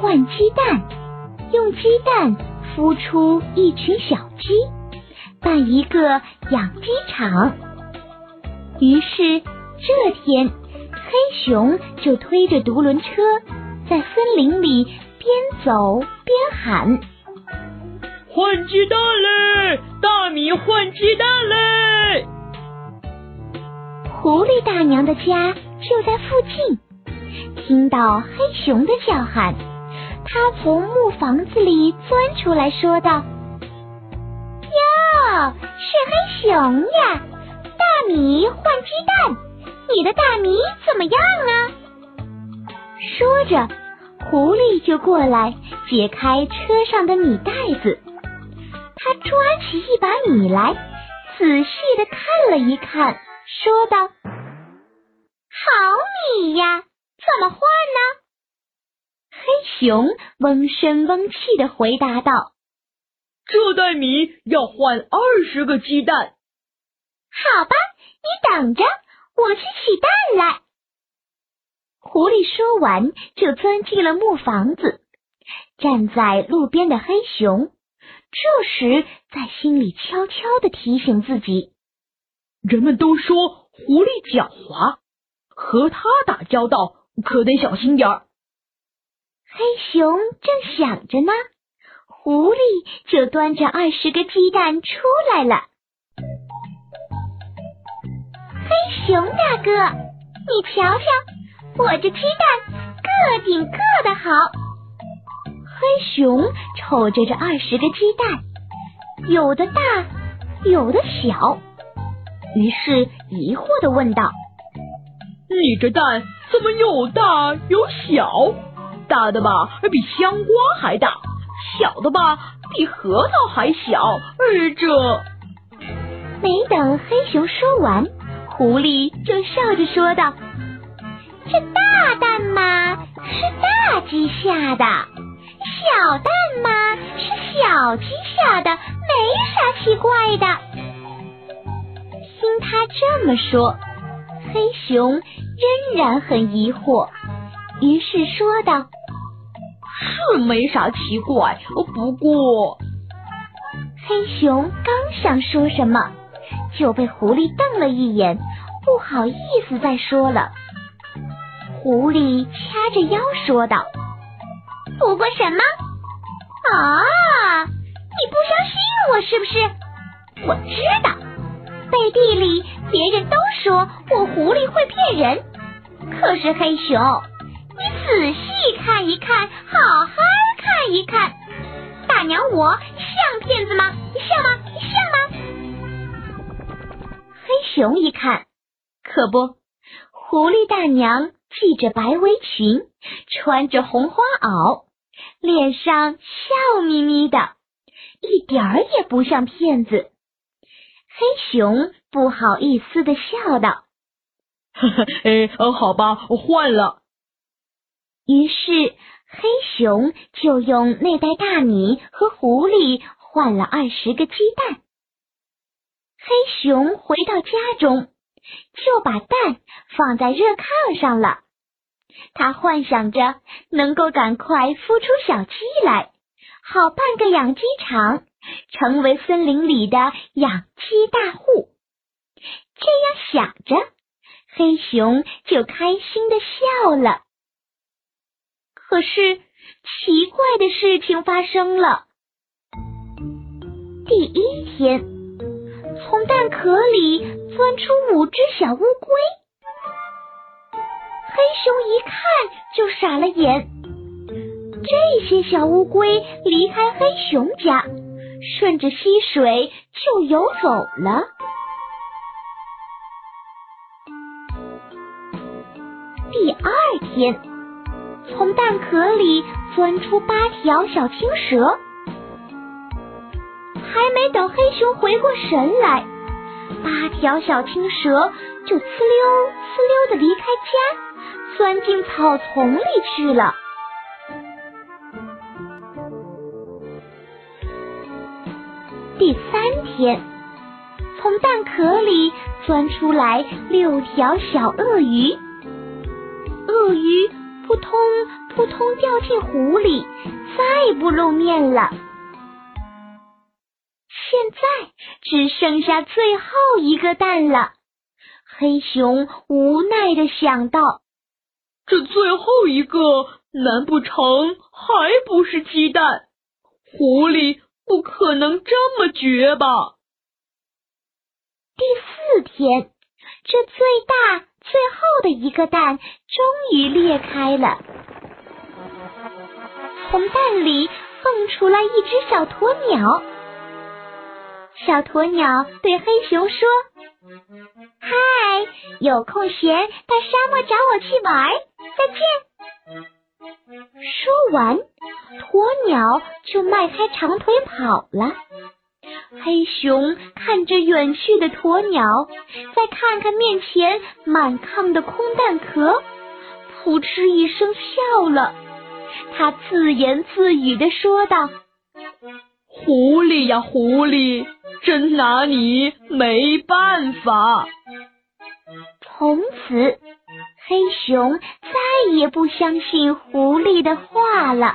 换鸡蛋，用鸡蛋孵出一群小鸡。办一个养鸡场，于是这天，黑熊就推着独轮车在森林里边走边喊：“换鸡蛋嘞！大米换鸡蛋嘞！”狐狸大娘的家就在附近，听到黑熊的叫喊，他从木房子里钻出来说道。哟，是黑熊呀！大米换鸡蛋，你的大米怎么样啊？说着，狐狸就过来解开车上的米袋子，他抓起一把米来，仔细的看了一看，说道：“好米呀，怎么换呢？”黑熊嗡声嗡气的回答道。这袋米要换二十个鸡蛋。好吧，你等着，我去取蛋来。狐狸说完，就钻进了木房子。站在路边的黑熊，这时在心里悄悄的提醒自己：人们都说狐狸狡猾，和它打交道可得小心点儿。黑熊正想着呢。狐狸就端着二十个鸡蛋出来了。黑熊大哥，你瞧瞧，我这鸡蛋个顶个的好。黑熊瞅着这二十个鸡蛋，有的大，有的小，于是疑惑的问道：“你这蛋怎么有大有小？大的吧，比香瓜还大。”小的吧，比核桃还小。而这……没等黑熊说完，狐狸就笑着说道：“这大蛋嘛，是大鸡下的；小蛋嘛，是小鸡下的，没啥奇怪的。”听他这么说，黑熊仍然很疑惑，于是说道。是没啥奇怪，不过黑熊刚想说什么，就被狐狸瞪了一眼，不好意思再说了。狐狸掐着腰说道：“不过什么？啊，你不相信我是不是？我知道，背地里别人都说我狐狸会骗人，可是黑熊。”仔细看一看，好好看一看，大娘我像骗子吗？像吗？像吗？黑熊一看，可不，狐狸大娘系着白围裙，穿着红花袄，脸上笑眯眯的，一点儿也不像骗子。黑熊不好意思的笑道：“呵 呵，呃，好吧，我换了。”于是，黑熊就用那袋大米和狐狸换了二十个鸡蛋。黑熊回到家中，就把蛋放在热炕上了。他幻想着能够赶快孵出小鸡来，好办个养鸡场，成为森林里的养鸡大户。这样想着，黑熊就开心的笑了。可是奇怪的事情发生了。第一天，从蛋壳里钻出五只小乌龟，黑熊一看就傻了眼。这些小乌龟离开黑熊家，顺着溪水就游走了。第二天。从蛋壳里钻出八条小青蛇。还没等黑熊回过神来，八条小青蛇就呲溜呲溜的离开家，钻进草丛里去了。第三天，从蛋壳里钻出来六条小鳄鱼，鳄鱼扑通扑通掉进湖里，再不露面了。现在只剩下最后一个蛋了，黑熊无奈的想到：“这最后一个，难不成还不是鸡蛋？狐狸不可能这么绝吧？”第四天，这最大最后的一个蛋终于裂开了，从蛋里蹦出来一只小鸵鸟。小鸵鸟对黑熊说：“嗨，有空闲到沙漠找我去玩，再见。”说完，鸵鸟就迈开长腿跑了。黑熊看着远去的鸵鸟，再看看面前满炕的空蛋壳，扑哧一声笑了。他自言自语的说道：“狐狸呀，狐狸。”真拿你没办法。从此，黑熊再也不相信狐狸的话了。